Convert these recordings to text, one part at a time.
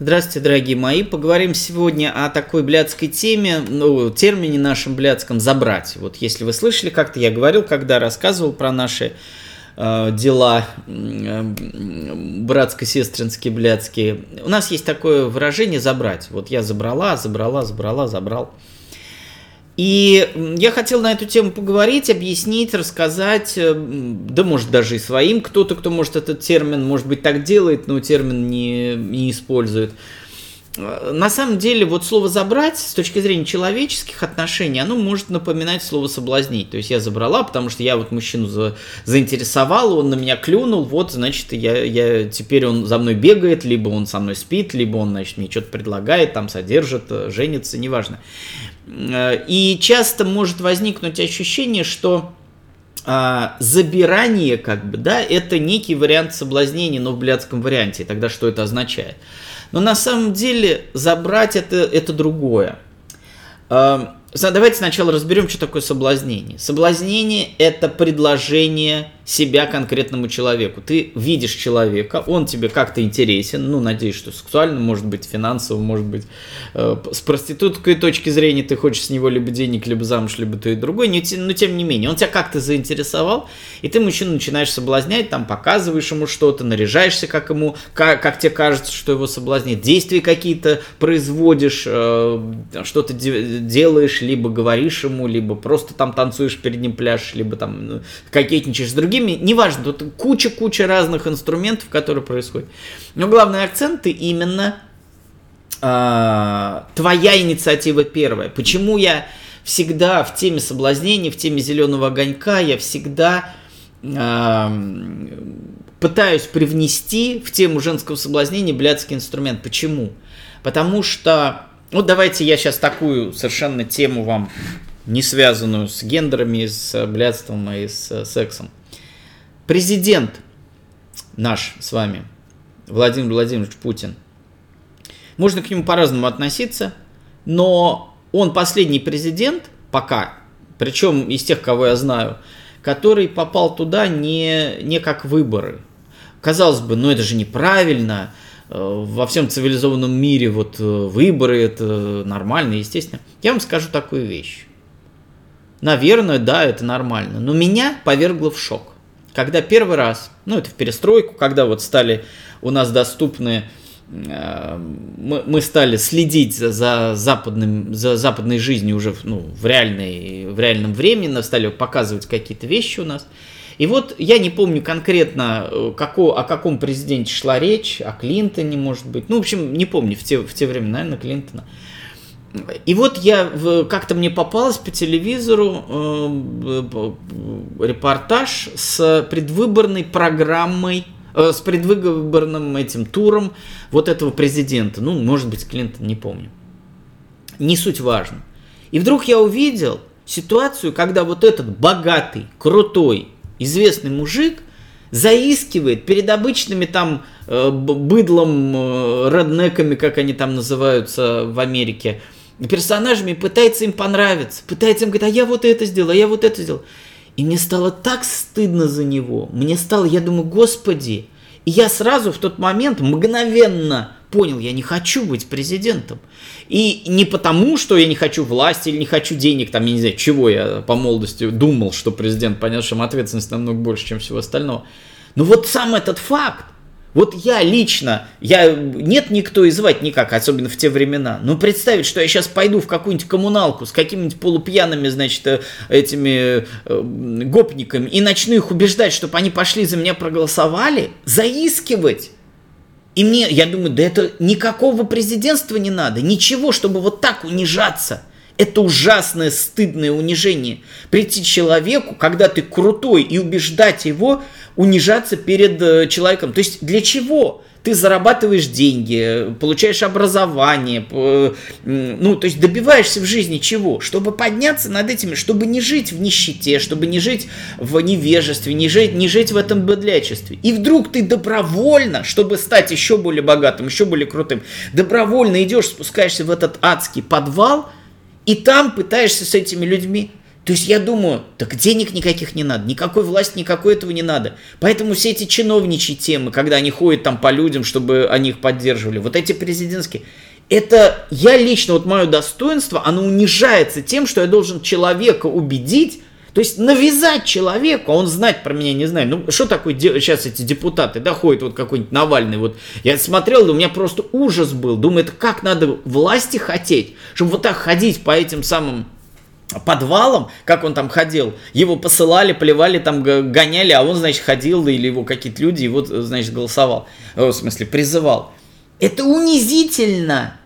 Здравствуйте, дорогие мои. Поговорим сегодня о такой блядской теме, ну, термине нашем блядском «забрать». Вот если вы слышали, как-то я говорил, когда рассказывал про наши э, дела э, братско-сестринские, блядские. У нас есть такое выражение «забрать». Вот я забрала, забрала, забрала, забрал. И я хотел на эту тему поговорить, объяснить, рассказать, э, да может даже и своим, кто-то, кто может этот термин, может быть, так делает, но термин не, не использует. Э, на самом деле, вот слово «забрать» с точки зрения человеческих отношений, оно может напоминать слово «соблазнить». То есть я забрала, потому что я вот мужчину за, заинтересовала, он на меня клюнул, вот, значит, я, я, теперь он за мной бегает, либо он со мной спит, либо он, значит, мне что-то предлагает, там, содержит, э, женится, неважно. Э, и часто может возникнуть ощущение, что а, забирание, как бы, да, это некий вариант соблазнения, но в блядском варианте. Тогда что это означает? Но на самом деле забрать это, это другое. Э, давайте сначала разберем, что такое соблазнение. Соблазнение – это предложение себя конкретному человеку. Ты видишь человека, он тебе как-то интересен, ну, надеюсь, что сексуально, может быть, финансово, может быть, э, с проституткой точки зрения ты хочешь с него либо денег, либо замуж, либо то и другое, но тем не менее, он тебя как-то заинтересовал, и ты мужчину начинаешь соблазнять, там, показываешь ему что-то, наряжаешься, как ему, как, как тебе кажется, что его соблазнит, действия какие-то производишь, э, что-то де- делаешь, либо говоришь ему, либо просто там танцуешь перед ним пляж, либо там ну, кокетничаешь с другим другими, неважно, тут куча-куча разных инструментов, которые происходят. Но главный акцент именно э, твоя инициатива первая. Почему я всегда в теме соблазнения, в теме зеленого огонька, я всегда э, пытаюсь привнести в тему женского соблазнения блядский инструмент. Почему? Потому что, вот давайте я сейчас такую совершенно тему вам не связанную с гендерами, с блядством и с сексом. Президент наш с вами, Владимир Владимирович Путин, можно к нему по-разному относиться, но он последний президент пока, причем из тех, кого я знаю, который попал туда не, не как выборы. Казалось бы, ну это же неправильно, э, во всем цивилизованном мире вот э, выборы это нормально, естественно. Я вам скажу такую вещь. Наверное, да, это нормально, но меня повергло в шок когда первый раз, ну это в перестройку, когда вот стали у нас доступны э, мы, мы стали следить за, за, западным, за западной жизнью уже ну, в, реальной, в реальном времени, стали показывать какие-то вещи у нас. И вот я не помню конкретно, э, како, о каком президенте шла речь, о Клинтоне, может быть. Ну, в общем, не помню в те, в те времена, наверное, Клинтона. И вот я как-то мне попалось по телевизору э, репортаж с предвыборной программой, э, с предвыборным этим туром вот этого президента. Ну, может быть, Клинтон, не помню. Не суть важно. И вдруг я увидел ситуацию, когда вот этот богатый, крутой, известный мужик заискивает перед обычными там э, быдлом, реднеками, как они там называются в Америке, персонажами, пытается им понравиться, пытается им говорить, а я вот это сделал, а я вот это сделал. И мне стало так стыдно за него. Мне стало, я думаю, господи. И я сразу в тот момент мгновенно понял, я не хочу быть президентом. И не потому, что я не хочу власти или не хочу денег, там, я не знаю, чего я по молодости думал, что президент, понятно, что ответственность намного больше, чем всего остального. Но вот сам этот факт, вот я лично, я нет никто и звать никак, особенно в те времена. Но представить, что я сейчас пойду в какую-нибудь коммуналку с какими-нибудь полупьяными, значит, э, этими э, гопниками и начну их убеждать, чтобы они пошли за меня проголосовали, заискивать. И мне, я думаю, да это никакого президентства не надо, ничего, чтобы вот так унижаться. Это ужасное, стыдное унижение. Прийти человеку, когда ты крутой, и убеждать его, унижаться перед э, человеком. То есть для чего? Ты зарабатываешь деньги, получаешь образование, ну, то есть добиваешься в жизни чего? Чтобы подняться над этими, чтобы не жить в нищете, чтобы не жить в невежестве, не жить, не жить в этом быдлячестве. И вдруг ты добровольно, чтобы стать еще более богатым, еще более крутым, добровольно идешь, спускаешься в этот адский подвал, и там пытаешься с этими людьми То есть я думаю, так денег никаких не надо, никакой власти, никакой этого не надо. Поэтому все эти чиновничьи темы, когда они ходят там по людям, чтобы они их поддерживали, вот эти президентские, это я лично, вот мое достоинство, оно унижается тем, что я должен человека убедить, то есть навязать человеку, а он знать про меня не знает. Ну, что такое сейчас эти депутаты, да, ходят вот какой-нибудь Навальный, вот я смотрел, у меня просто ужас был. Думаю, это как надо власти хотеть, чтобы вот так ходить по этим самым подвалом, как он там ходил, его посылали, плевали, там гоняли, а он, значит, ходил, или его какие-то люди, и вот, значит, голосовал, в смысле, призывал. Это унизительно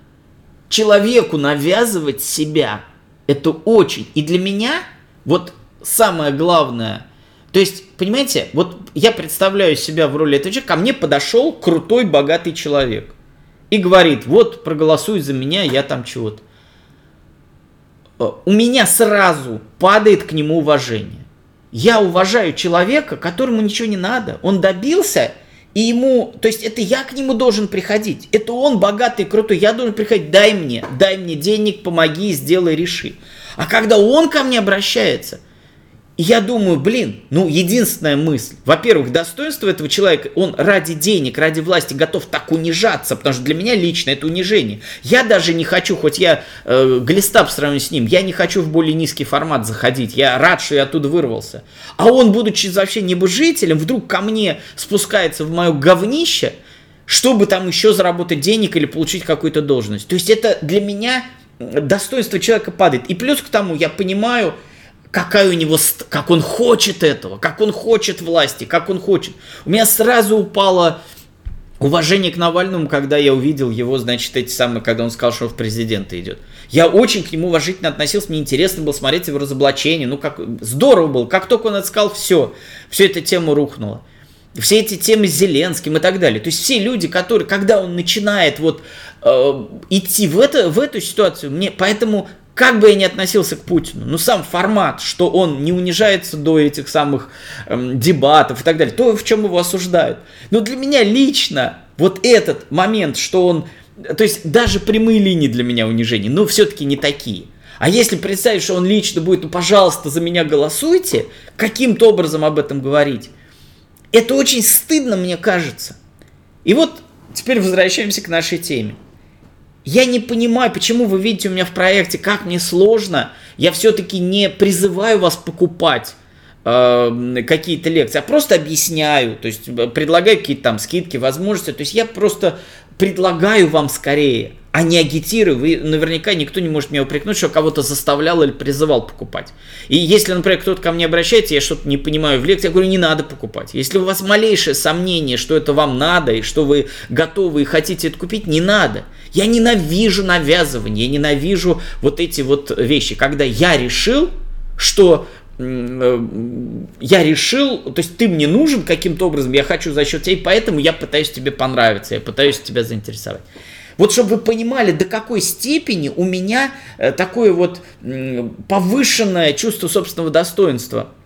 человеку навязывать себя. Это очень. И для меня вот самое главное, то есть, понимаете, вот я представляю себя в роли этого человека, ко мне подошел крутой, богатый человек и говорит, вот проголосуй за меня, я там чего-то. Э, у меня сразу падает к нему уважение. Я уважаю человека, которому ничего не надо. Он добился, и ему, то есть это я к нему должен приходить. Это он богатый, крутой, я должен приходить, дай мне, дай мне денег, помоги, сделай, реши. А когда он ко мне обращается, я думаю, блин, ну, единственная мысль. Во-первых, достоинство этого человека, он ради денег, ради власти готов так унижаться, потому что для меня лично это унижение. Я даже не хочу, хоть я э, глиста по сравнению с ним, я не хочу в более низкий формат заходить. Я рад, что я оттуда вырвался. А он, будучи вообще небожителем, вдруг ко мне спускается в мое говнище, чтобы там еще заработать денег или получить какую-то должность. То есть это для меня достоинство человека падает. И плюс к тому, я понимаю, какая у него, как он хочет этого, как он хочет власти, как он хочет. У меня сразу упало уважение к Навальному, когда я увидел его, значит, эти самые, когда он сказал, что он в президенты идет. Я очень к нему уважительно относился, мне интересно было смотреть его разоблачение, ну как, здорово было, как только он это сказал, все, все эта тема рухнула. Все эти темы с Зеленским и так далее. То есть все люди, которые, когда он начинает вот э, идти в, это, в эту ситуацию, мне поэтому как бы я ни относился к Путину, но сам формат, что он не унижается до этих самых эм, дебатов и так далее, то, в чем его осуждают. Но для меня лично вот этот момент, что он, то есть даже прямые линии для меня унижения, но все-таки не такие. А если представить, что он лично будет, ну, пожалуйста, за меня голосуйте, каким-то образом об этом говорить, это очень стыдно, мне кажется. И вот теперь возвращаемся к нашей теме. Я не понимаю, почему вы видите у меня в проекте, как мне сложно. Я все-таки не призываю вас покупать э, какие-то лекции, а просто объясняю, то есть э, предлагаю какие-то там скидки, возможности. То есть я просто предлагаю вам скорее, а не агитирую. Вы наверняка никто не может меня упрекнуть, что кого-то заставлял или призывал покупать. И если, например, кто-то ко мне обращается, я что-то не понимаю в лекции, я говорю, не надо покупать. Если у вас малейшее сомнение, что это вам надо, и что вы готовы и хотите это купить, не надо. Я ненавижу навязывание, я ненавижу вот эти вот вещи, когда я решил, что я решил, то есть ты мне нужен каким-то образом, я хочу за счет тебя, поэтому я пытаюсь тебе понравиться, я пытаюсь тебя заинтересовать. Вот чтобы вы понимали, до какой степени у меня э, такое вот повышенное чувство собственного достоинства –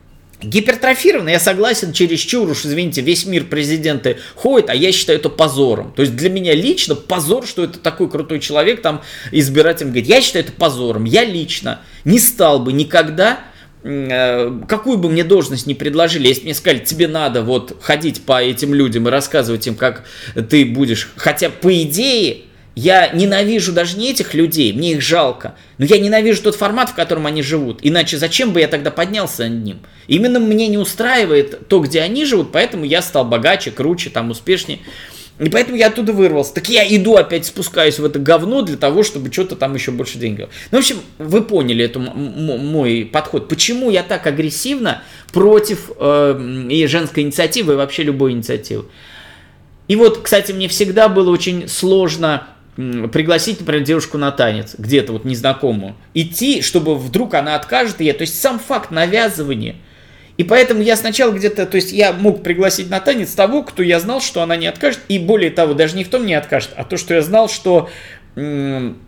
Гипертрофировано, я согласен, чересчур уж, извините, весь мир президенты ходит, а я считаю это позором. То есть для меня лично позор, что это такой крутой человек, там избиратель говорит, я считаю это позором. Я лично не стал бы никогда, э, какую бы мне должность не предложили, если мне сказали, тебе надо вот ходить по этим людям и рассказывать им, как ты будешь, хотя по идее, я ненавижу даже не этих людей, мне их жалко, но я ненавижу тот формат, в котором они живут. Иначе зачем бы я тогда поднялся над ним? Именно мне не устраивает то, где они живут, поэтому я стал богаче, круче, там успешнее. И поэтому я оттуда вырвался. Так я иду опять спускаюсь в это говно для того, чтобы что-то там еще больше денег. Ну, в общем, вы поняли эту мой подход. Почему я так агрессивно против э, и женской инициативы, и вообще любой инициативы. И вот, кстати, мне всегда было очень сложно пригласить, например, девушку на танец, где-то вот незнакомую, идти, чтобы вдруг она откажет ей, то есть сам факт навязывания. И поэтому я сначала где-то, то есть я мог пригласить на танец того, кто я знал, что она не откажет, и более того, даже не в том не откажет, а то, что я знал, что м-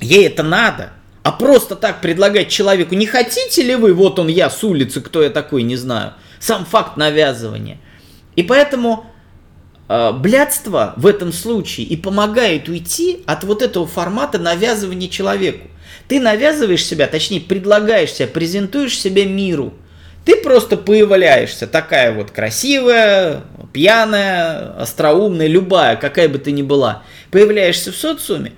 ей это надо. А просто так предлагать человеку, не хотите ли вы, вот он я с улицы, кто я такой, не знаю. Сам факт навязывания. И поэтому э, блядство в этом случае и помогает уйти от вот этого формата навязывания человеку. Ты навязываешь себя, точнее предлагаешь себя, презентуешь себя миру. Ты просто появляешься такая вот красивая, пьяная, остроумная, любая, какая бы ты ни была. Появляешься в социуме,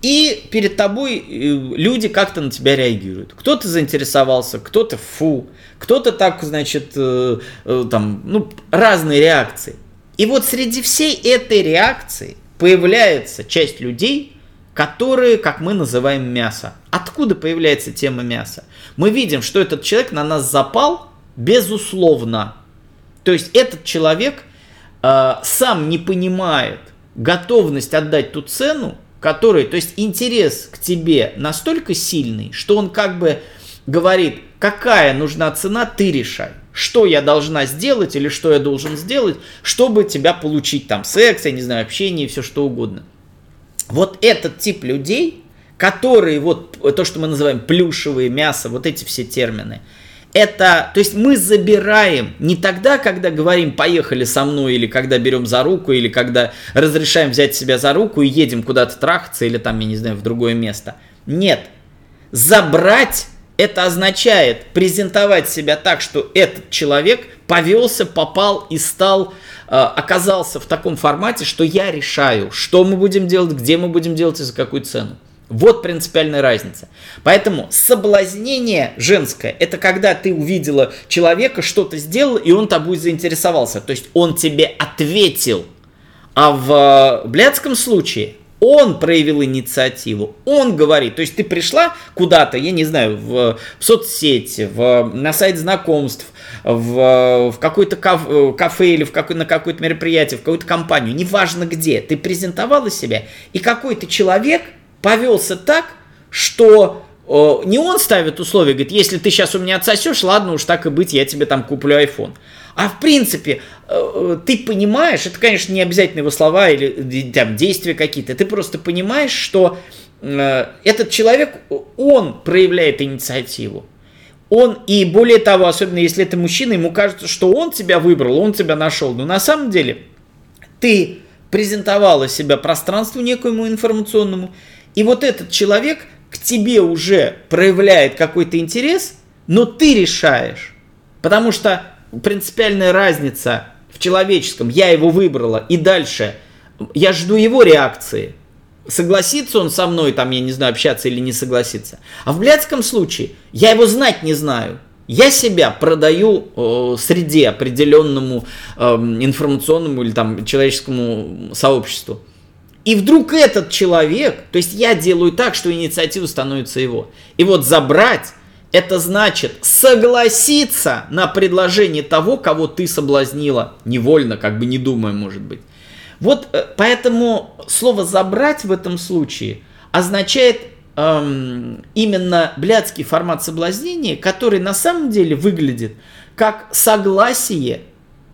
и перед тобой э, люди как-то на тебя реагируют. Кто-то заинтересовался, кто-то фу, кто-то так, значит, э, э, там, ну, разные реакции. И вот среди всей этой реакции появляется часть людей, которые, как мы называем, мясо. Откуда появляется тема мяса? Мы видим, что этот человек на нас запал, безусловно. То есть этот человек э, сам не понимает готовность отдать ту цену, который, то есть интерес к тебе настолько сильный, что он как бы говорит, какая нужна цена, ты решай. Что я должна сделать или что я должен сделать, чтобы тебя получить там секс, я не знаю, общение все что угодно. Вот этот тип людей, которые вот то, что мы называем плюшевые мясо, вот эти все термины, это, то есть мы забираем не тогда, когда говорим «поехали со мной», или когда берем за руку, или когда разрешаем взять себя за руку и едем куда-то трахаться, или там, я не знаю, в другое место. Нет. Забрать это означает презентовать себя так, что этот человек повелся, попал и стал, э, оказался в таком формате, что я решаю, что мы будем делать, где мы будем делать и за какую цену. Вот принципиальная разница. Поэтому соблазнение женское – это когда ты увидела человека, что-то сделал, и он тобой заинтересовался. То есть он тебе ответил. А в блядском случае он проявил инициативу, он говорит, то есть ты пришла куда-то, я не знаю, в, в соцсети, в, на сайт знакомств, в, в какой-то кафе, кафе или в какой, на какое-то мероприятие, в какую-то компанию, неважно где, ты презентовала себя, и какой-то человек – повелся так, что э, не он ставит условия, говорит, если ты сейчас у меня отсосешь, ладно уж так и быть, я тебе там куплю iPhone. А в принципе, э, ты понимаешь, это, конечно, не обязательно его слова или там, действия какие-то, ты просто понимаешь, что э, этот человек, он проявляет инициативу. Он, и более того, особенно если это мужчина, ему кажется, что он тебя выбрал, он тебя нашел. Но на самом деле ты презентовала себя пространству некоему информационному, и вот этот человек к тебе уже проявляет какой-то интерес, но ты решаешь. Потому что принципиальная разница в человеческом, я его выбрала, и дальше я жду его реакции. Согласится он со мной, там, я не знаю, общаться или не согласится. А в блядском случае я его знать не знаю. Я себя продаю э, среде определенному э, информационному или там человеческому сообществу. И вдруг этот человек, то есть я делаю так, что инициатива становится его. И вот забрать, это значит согласиться на предложение того, кого ты соблазнила. Невольно, как бы не думая, может быть. Вот э, поэтому слово забрать в этом случае означает эм, именно блядский формат соблазнения, который на самом деле выглядит как согласие,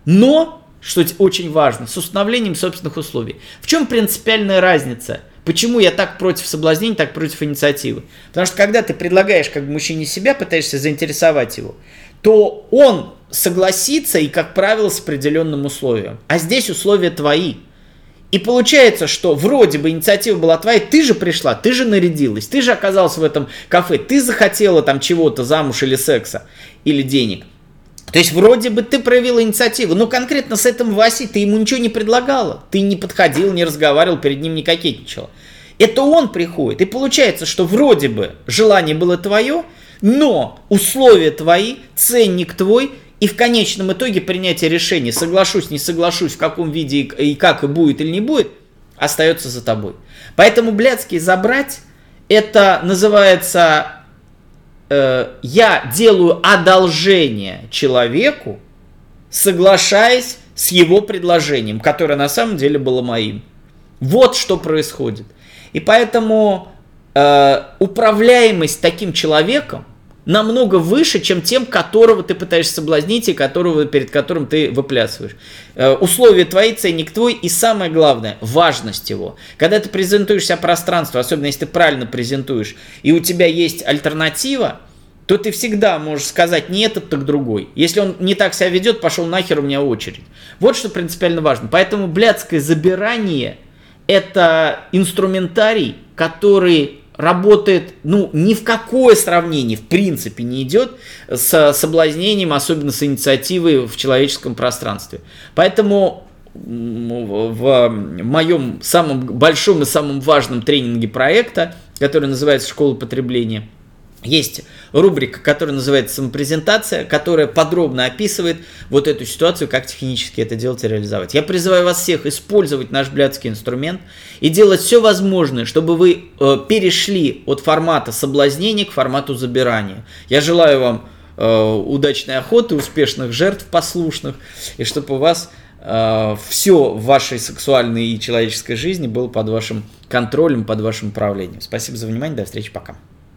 но что очень важно, с установлением собственных условий. В чем принципиальная разница? Почему я так против соблазнения, так против инициативы? Потому что когда ты предлагаешь как мужчине себя, пытаешься заинтересовать его, то он согласится и, как правило, с определенным условием. А здесь условия твои. И получается, что вроде бы инициатива была твоя, ты же пришла, ты же нарядилась, ты же оказалась в этом кафе, ты захотела там чего-то, замуж или секса, или денег. То есть вроде бы ты проявила инициативу, но конкретно с этим Васей ты ему ничего не предлагала. Ты не подходил, не разговаривал, перед ним не кокетничала. Это он приходит. И получается, что вроде бы желание было твое, но условия твои, ценник твой, и в конечном итоге принятие решения, соглашусь, не соглашусь, в каком виде и как и будет или не будет, остается за тобой. Поэтому, блядский, забрать, это называется э, я делаю одолжение человеку, соглашаясь с его предложением, которое на самом деле было моим. Вот что происходит. И поэтому э, управляемость таким человеком намного выше, чем тем, которого ты пытаешься соблазнить и которого, перед которым ты выплясываешь. Э, условия твои, ценник твой и самое главное, важность его. Когда ты презентуешь себя пространству, особенно если ты правильно презентуешь, и у тебя есть альтернатива, то ты всегда можешь сказать не этот, так другой. Если он не так себя ведет, пошел нахер, у меня очередь. Вот что принципиально важно. Поэтому блядское забирание – это инструментарий, который работает, ну, ни в какое сравнение, в принципе, не идет с соблазнением, особенно с инициативой в человеческом пространстве. Поэтому в моем самом большом и самом важном тренинге проекта, который называется «Школа потребления», есть рубрика, которая называется «Самопрезентация», которая подробно описывает вот эту ситуацию, как технически это делать и реализовать. Я призываю вас всех использовать наш блядский инструмент и делать все возможное, чтобы вы э, перешли от формата соблазнения к формату забирания. Я желаю вам э, удачной охоты, успешных жертв послушных, и чтобы у вас э, все в вашей сексуальной и человеческой жизни было под вашим контролем, под вашим управлением. Спасибо за внимание, до встречи, пока.